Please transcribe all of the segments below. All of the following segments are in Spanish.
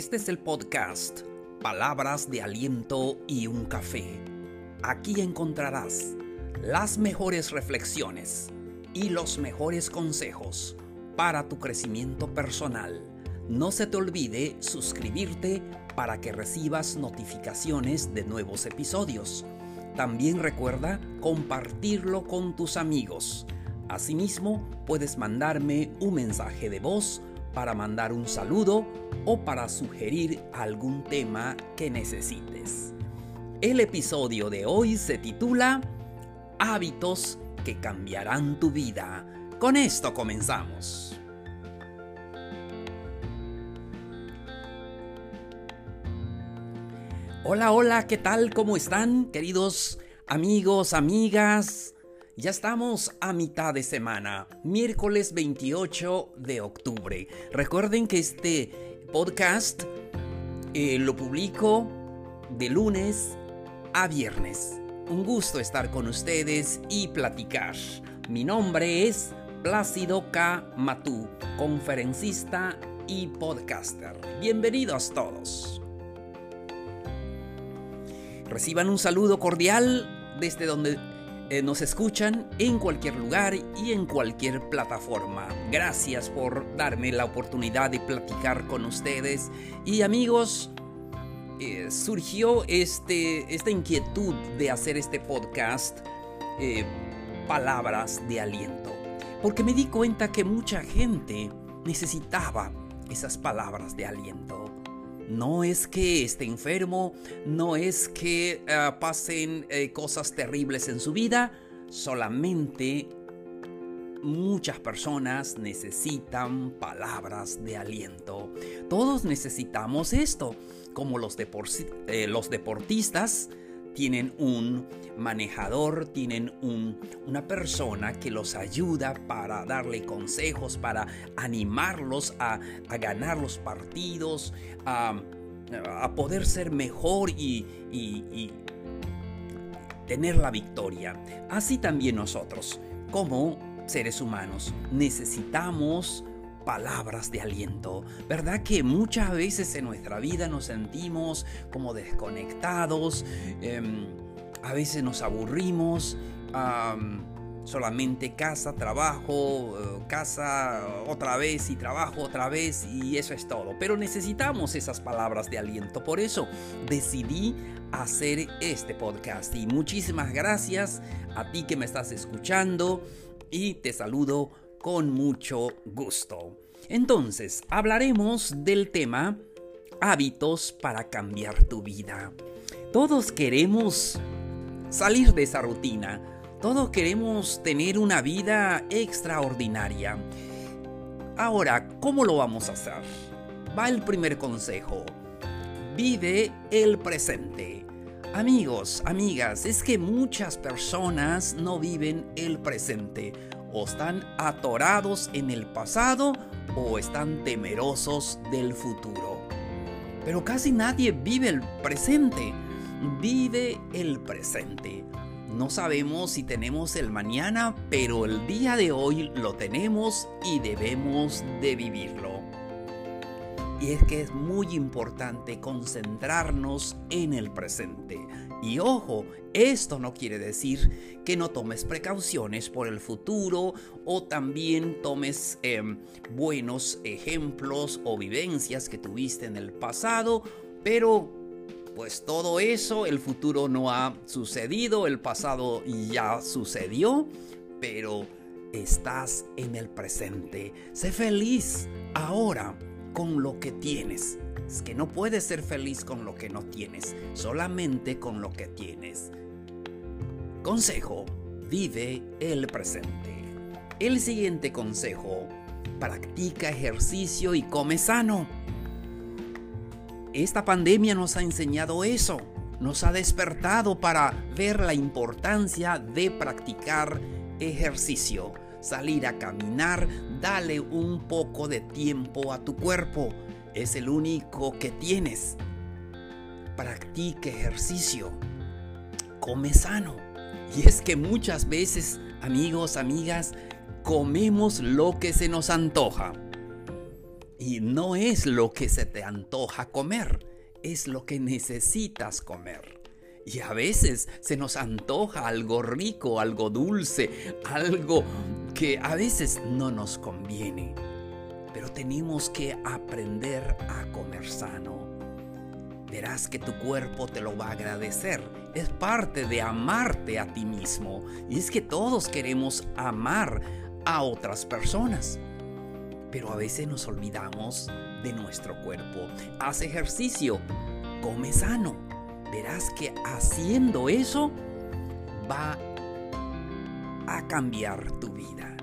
Este es el podcast Palabras de Aliento y un Café. Aquí encontrarás las mejores reflexiones y los mejores consejos para tu crecimiento personal. No se te olvide suscribirte para que recibas notificaciones de nuevos episodios. También recuerda compartirlo con tus amigos. Asimismo, puedes mandarme un mensaje de voz para mandar un saludo o para sugerir algún tema que necesites. El episodio de hoy se titula Hábitos que cambiarán tu vida. Con esto comenzamos. Hola, hola, ¿qué tal? ¿Cómo están, queridos amigos, amigas? Ya estamos a mitad de semana, miércoles 28 de octubre. Recuerden que este podcast eh, lo publico de lunes a viernes. Un gusto estar con ustedes y platicar. Mi nombre es Plácido K. Matú, conferencista y podcaster. Bienvenidos todos. Reciban un saludo cordial desde donde eh, nos escuchan en cualquier lugar y en cualquier plataforma. Gracias por darme la oportunidad de platicar con ustedes. Y amigos, eh, surgió este, esta inquietud de hacer este podcast, eh, Palabras de Aliento. Porque me di cuenta que mucha gente necesitaba esas palabras de aliento. No es que esté enfermo, no es que ah, pasen eh, cosas terribles en su vida, solamente muchas personas necesitan palabras de aliento. Todos necesitamos esto, como los, eh, los deportistas tienen un manejador, tienen una persona que los ayuda para darle consejos, para animarlos a, ganar los partidos, a, poder ser mejor y, y tener la victoria. Así también nosotros, como seres humanos, necesitamos palabras de aliento. ¿Verdad que muchas veces en nuestra vida nos sentimos como desconectados? Em, a veces nos aburrimos. solamente casa, trabajo, eh, casa otra vez y trabajo otra vez y eso es todo. Pero necesitamos esas palabras de aliento. Por eso decidí hacer este podcast. Y muchísimas gracias a ti que me estás escuchando y te saludo con mucho gusto. Entonces, hablaremos del tema hábitos para cambiar tu vida. Todos queremos salir de esa rutina. Todos queremos tener una vida extraordinaria. Ahora, ¿cómo lo vamos a hacer? Va el primer consejo. Vive el presente. Amigos, amigas, es que muchas personas no viven el presente o están atorados en el pasado o están temerosos del futuro. Pero casi nadie vive el presente, vive el presente. No sabemos si tenemos el mañana, pero el día de hoy lo tenemos y debemos de vivirlo. Y es que es muy importante concentrarnos en el presente. Y ojo, esto no quiere decir que no tomes precauciones por el futuro o también tomes em, buenos ejemplos o vivencias que tuviste en el pasado, pero pues todo eso, el futuro no ha sucedido, el pasado ya sucedió, pero estás en el presente. Sé feliz ahora con lo que tienes. Es que no puedes ser feliz con lo que no tienes, solamente con lo que tienes. Consejo, vive el presente. El siguiente consejo, practica ejercicio y come sano. Esta pandemia nos ha enseñado eso, nos ha despertado para ver la importancia de practicar ejercicio salir a caminar, dale un poco de tiempo a tu cuerpo. Es el único que tienes. Practique ejercicio. Come sano. Y es que muchas veces, amigos, amigas, comemos lo que se nos antoja. Y no es lo que se te antoja comer, es lo que necesitas comer. Y a veces se nos antoja algo rico, algo dulce, algo que a veces no nos conviene. Pero tenemos que aprender a comer sano. Verás que tu cuerpo te lo va a agradecer. Es parte de amarte a ti mismo. Y es que todos queremos amar a otras personas. Pero a veces nos olvidamos de nuestro cuerpo. Haz ejercicio, come sano. Verás que haciendo eso va a cambiar tu vida.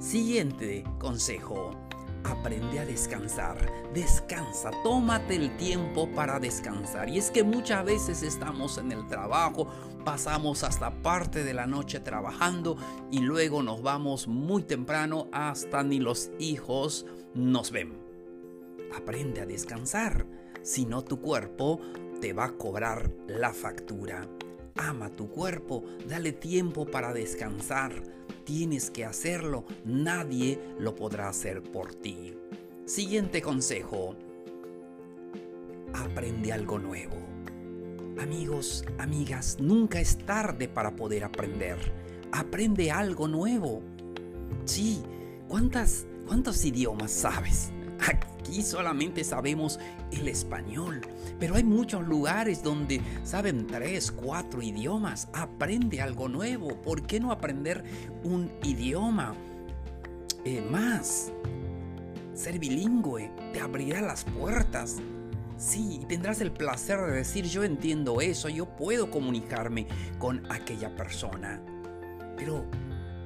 Siguiente consejo. Aprende a descansar. Descansa, tómate el tiempo para descansar. Y es que muchas veces estamos en el trabajo, pasamos hasta parte de la noche trabajando y luego nos vamos muy temprano hasta ni los hijos nos ven. Aprende a descansar, si no tu cuerpo te va a cobrar la factura. Ama tu cuerpo, dale tiempo para descansar. Tienes que hacerlo, nadie lo podrá hacer por ti. Siguiente consejo. Aprende algo nuevo. Amigos, amigas, nunca es tarde para poder aprender. Aprende algo nuevo. Sí, ¿cuántas, ¿cuántos idiomas sabes? Aquí solamente sabemos el español, pero hay muchos lugares donde saben tres, cuatro idiomas. Aprende algo nuevo. ¿Por qué no aprender un idioma eh, más? Ser bilingüe te abrirá las puertas. Sí, tendrás el placer de decir yo entiendo eso, yo puedo comunicarme con aquella persona. Pero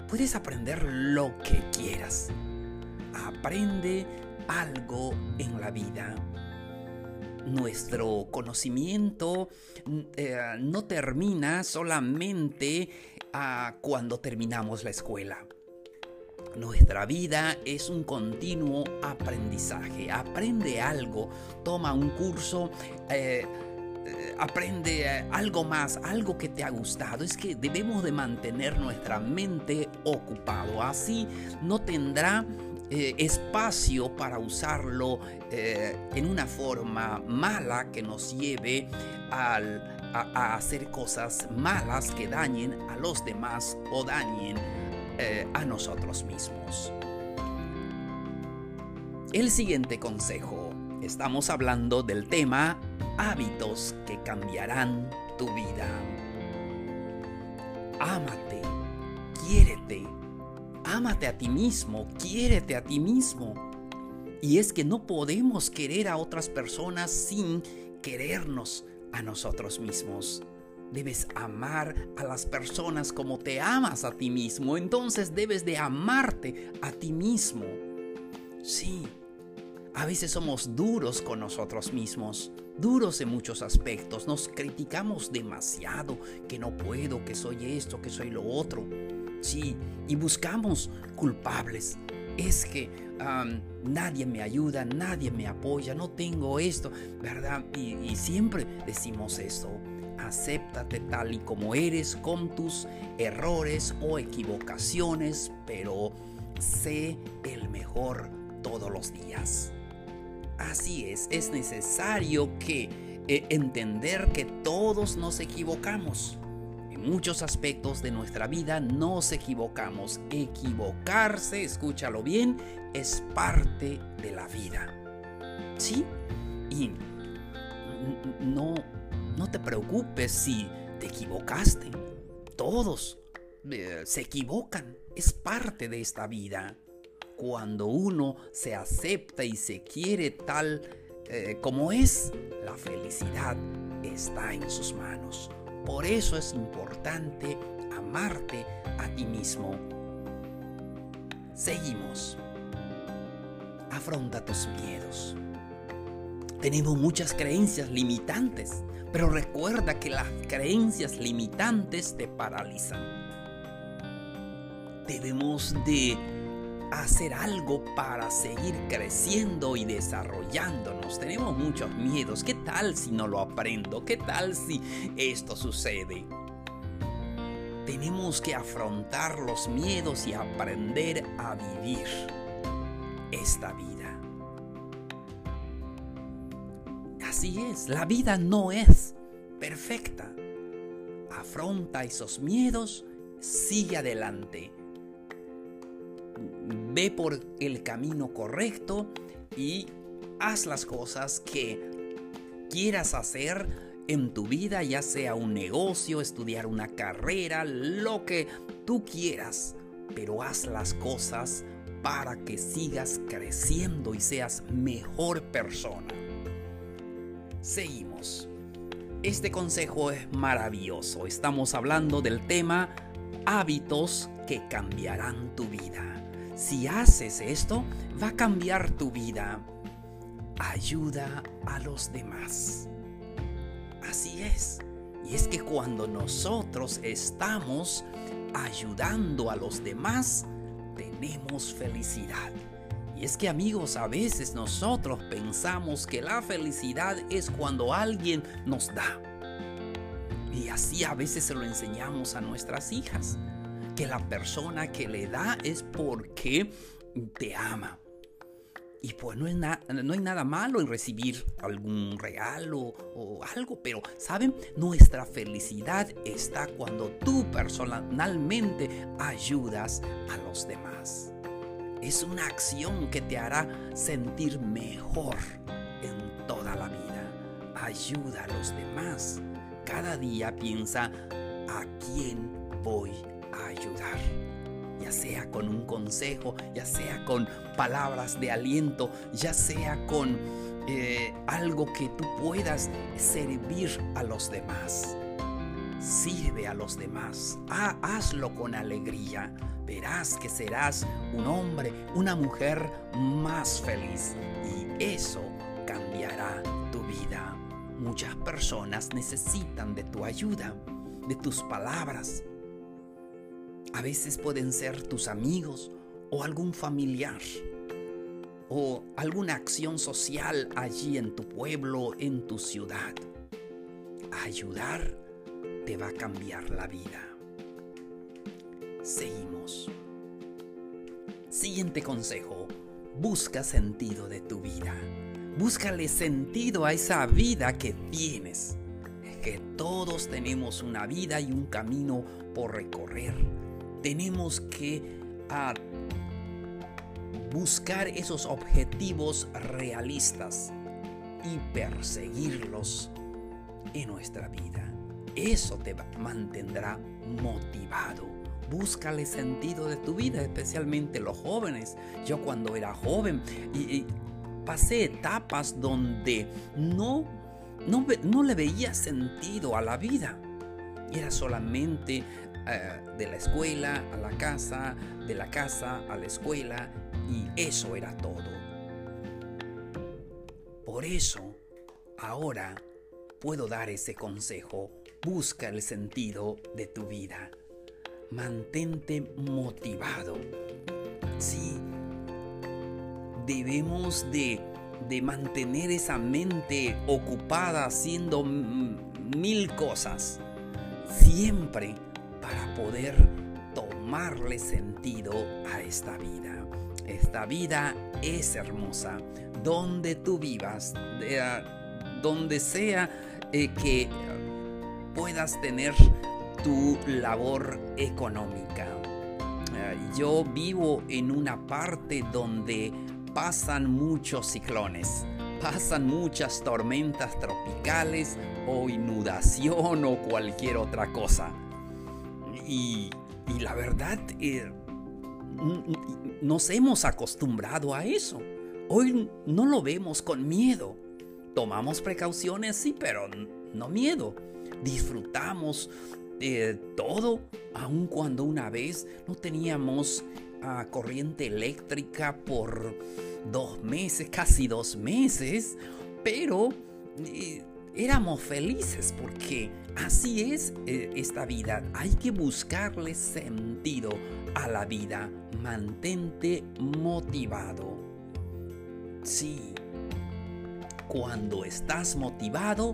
puedes aprender lo que quieras. Aprende algo en la vida. Nuestro conocimiento eh, no termina solamente ah, cuando terminamos la escuela. Nuestra vida es un continuo aprendizaje. Aprende algo, toma un curso, eh, eh, aprende algo más, algo que te ha gustado. Es que debemos de mantener nuestra mente ocupado. Así no tendrá eh, espacio para usarlo eh, en una forma mala que nos lleve a, hacer cosas malas que dañen a los demás o dañen eh, a nosotros mismos. El siguiente consejo. Estamos hablando del tema hábitos que cambiarán tu vida. Ámate, quiérete, Ámate a ti mismo, quiérete a ti mismo. Y es que no podemos querer a otras personas sin querernos a nosotros mismos. Debes amar a las personas como te amas a ti mismo. Entonces debes de amarte a ti mismo. Sí, a veces somos duros con nosotros mismos, duros en muchos aspectos. Nos criticamos demasiado, que no puedo, que soy esto, que soy lo otro. Y buscamos culpables. Es que nadie me ayuda, nadie me apoya, no tengo esto, ¿verdad? Y, y siempre decimos eso. Acéptate tal y como eres con tus errores o equivocaciones, pero sé el mejor todos los días. Así es, es necesario que eh, entender que todos nos equivocamos muchos aspectos de nuestra vida nos equivocamos. Equivocarse, escúchalo bien, es parte de la vida. ¿Sí? Y no, no te preocupes si te equivocaste. Todos eh, se equivocan. Es parte de esta vida. Cuando uno se acepta y se quiere tal eh, como es, la felicidad está en sus manos. Por eso es importante amarte a ti mismo. Seguimos. Afronta tus miedos. Tenemos muchas creencias limitantes, pero recuerda que las creencias limitantes te paralizan. Debemos de hacer algo para seguir creciendo y desarrollándonos. Tenemos muchos miedos. ¿Qué tal si no lo aprendo? ¿Qué tal si esto sucede? Tenemos que afrontar los miedos y aprender a vivir esta vida. Así es, la vida no es perfecta. Afronta esos miedos, sigue adelante. Ve por el camino correcto y haz las cosas que quieras hacer en tu vida, ya sea un negocio, estudiar una carrera, lo que tú quieras, pero haz las cosas para que sigas creciendo y seas mejor persona. Seguimos. Este consejo es maravilloso. Estamos hablando del tema hábitos que cambiarán tu vida. Si haces esto, va a cambiar tu vida. Ayuda a los demás. Así es. Y es que cuando nosotros estamos ayudando a los demás, tenemos felicidad. Y es que amigos, a veces nosotros pensamos que la felicidad es cuando alguien nos da. Y así a veces se lo enseñamos a nuestras hijas. Que la persona que le da es porque te ama. Y pues no, no hay nada malo en recibir algún regalo o algo, pero ¿saben? Nuestra felicidad está cuando tú personalmente ayudas a los demás. Es una acción que te hará sentir mejor en toda la vida. Ayuda a los demás. Cada día piensa a quién voy a ayudar ya sea con un consejo, ya sea con palabras de aliento, ya sea con eh, algo que tú puedas servir a los demás. Sirve a los demás, hazlo con alegría. Verás que serás un hombre, una mujer más feliz y eso cambiará tu vida. Muchas personas necesitan de tu ayuda, de tus palabras, a veces pueden ser tus amigos o algún familiar o alguna acción social allí en tu pueblo, en tu ciudad. Ayudar te va a cambiar la vida. Seguimos. Siguiente consejo. Busca sentido de tu vida. Búscale sentido a esa vida que tienes. Es que todos tenemos una vida y un camino por recorrer tenemos que ah, buscar esos objetivos realistas y perseguirlos en nuestra vida. Eso te mantendrá motivado. Búscale sentido de tu vida, especialmente los jóvenes. Yo cuando era joven y, pasé etapas donde no, no, no le veía sentido a la vida. Era solamente eh, de la escuela a la casa, de la casa a la escuela, y eso era todo. Por eso, ahora puedo dar ese consejo. Busca el sentido de tu vida. Mantente motivado. Sí, debemos de, de mantener esa mente ocupada haciendo mil cosas. Siempre para poder tomarle sentido a esta vida. Esta vida es hermosa. Donde tú vivas, donde sea eh, que puedas tener tu labor económica. Eh, yo vivo en una parte donde pasan muchos ciclones, pasan muchas tormentas tropicales o inundación o cualquier otra cosa. Y, la verdad, eh, nos hemos acostumbrado a eso. Hoy no lo vemos con miedo. Tomamos precauciones, sí, pero no miedo. Disfrutamos de todo, aun cuando una vez no teníamos ah, corriente eléctrica por dos meses, casi dos meses, pero eh, éramos felices porque así es eh, esta vida. Hay que buscarle sentido a la vida. Mantente motivado. Sí, cuando estás motivado,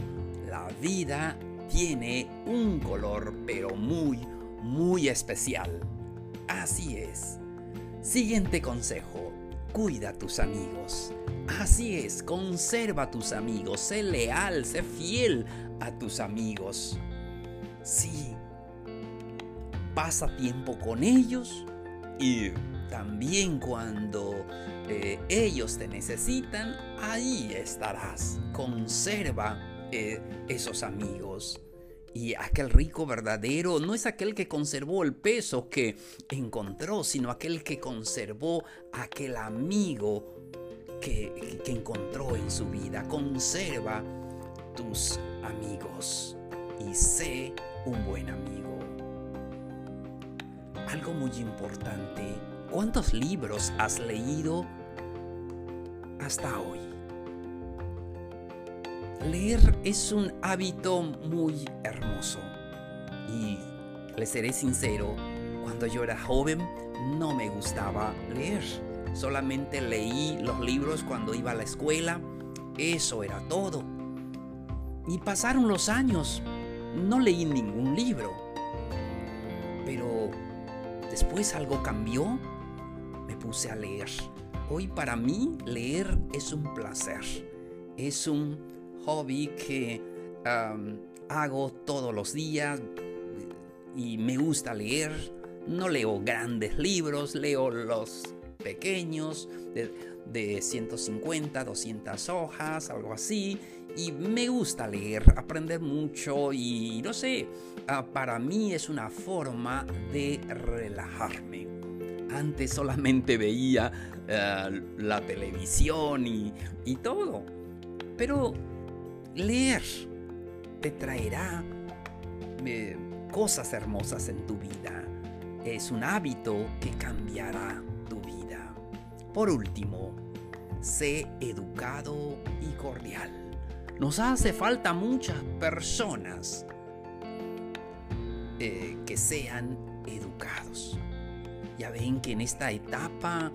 la vida tiene un color pero muy, muy especial. Así es. Siguiente consejo. Cuida a tus amigos. Así es, conserva a tus amigos, sé leal, sé fiel a tus amigos. Sí, pasa tiempo con ellos y también cuando eh, ellos te necesitan, ahí estarás. Conserva eh, esos amigos. Y aquel rico verdadero no es aquel que conservó el peso que encontró, sino aquel que conservó aquel amigo que, que encontró en su vida. Conserva tus amigos y sé un buen amigo. Algo muy importante, ¿cuántos libros has leído hasta hoy? Leer es un hábito muy hermoso. Y le seré sincero, cuando yo era joven no me gustaba leer. Solamente leí los libros cuando iba a la escuela. Eso era todo. Y pasaron los años. No leí ningún libro. Pero después algo cambió. Me puse a leer. Hoy para mí leer es un placer. Es un hobby que hago todos los días y me gusta leer. No leo grandes libros, leo los pequeños de, de 150, 200 hojas, algo así. Y me gusta leer, aprender mucho y no sé, ah, para mí es una forma de relajarme. Antes solamente veía ah, la televisión y, y todo. Pero Leer te traerá eh, cosas hermosas en tu vida. Es un hábito que cambiará tu vida. Por último, sé educado y cordial. Nos hace falta muchas personas eh, que sean educados. Ya ven que en esta etapa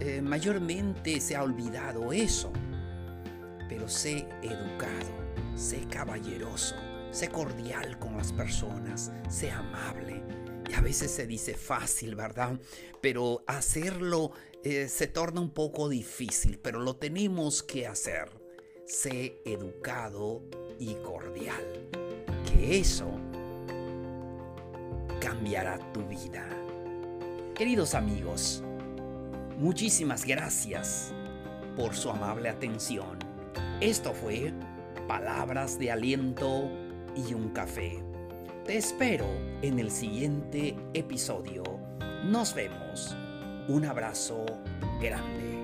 eh, mayormente se ha olvidado eso pero sé educado, sé caballeroso, sé cordial con las personas, sé amable. Y a veces se dice fácil, ¿verdad? Pero hacerlo eh, se torna un poco difícil, pero lo tenemos que hacer. Sé educado y cordial. Que eso cambiará tu vida. Queridos amigos, muchísimas gracias por su amable atención. Esto fue Palabras de Aliento y un Café. Te espero en el siguiente episodio. Nos vemos. Un abrazo grande.